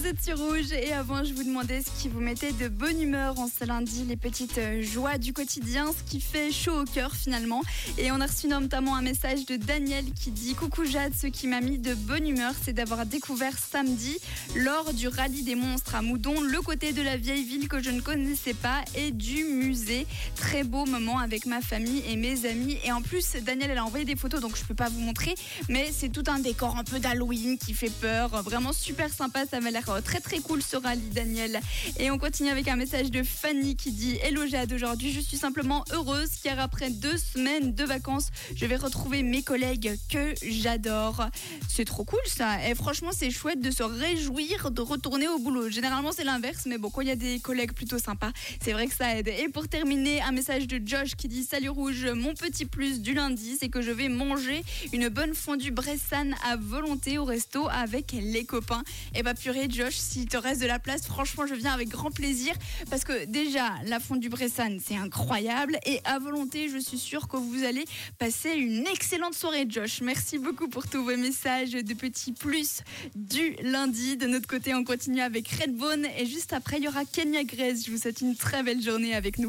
Vous êtes sur Rouge et avant je vous demandais ce qui vous mettait de bonne humeur en ce lundi, les petites euh, joies du quotidien, ce qui fait chaud au cœur finalement. Et on a reçu notamment un message de Daniel qui dit Coucou Jade, ce qui m'a mis de bonne humeur, c'est d'avoir découvert samedi lors du rallye des monstres à Moudon le côté de la vieille ville que je ne connaissais pas et du musée. Très beau moment avec ma famille et mes amis. Et en plus, Daniel elle a envoyé des photos donc je peux pas vous montrer, mais c'est tout un décor un peu d'Halloween qui fait peur, vraiment super sympa, ça m'a l'air très très cool ce rallye Daniel. Et on continue avec un message de Fanny qui dit Hello Jade, aujourd'hui je suis simplement heureuse car après deux semaines de vacances, je vais retrouver mes collègues que j'adore. C'est trop cool ça. Et franchement, c'est chouette de se réjouir de retourner au boulot. Généralement, c'est l'inverse, mais bon, quand il y a des collègues plutôt sympas, c'est vrai que ça aide. Et pour terminer, un message de Josh qui dit Salut Rouge, mon petit plus du lundi, c'est que je vais manger une bonne fondue Bressane à volonté au resto avec les copains. Et bah purée, Josh, s'il te reste de la place, franchement, je viens avec grand plaisir parce que déjà, la fondue Bressane, c'est incroyable. Et à volonté, je suis sûre que vous allez passer une excellente soirée, Josh. Merci beaucoup pour tous vos messages de petits plus du lundi. De notre côté, on continue avec Redbone et juste après, il y aura Kenya Grace. Je vous souhaite une très belle journée avec nous.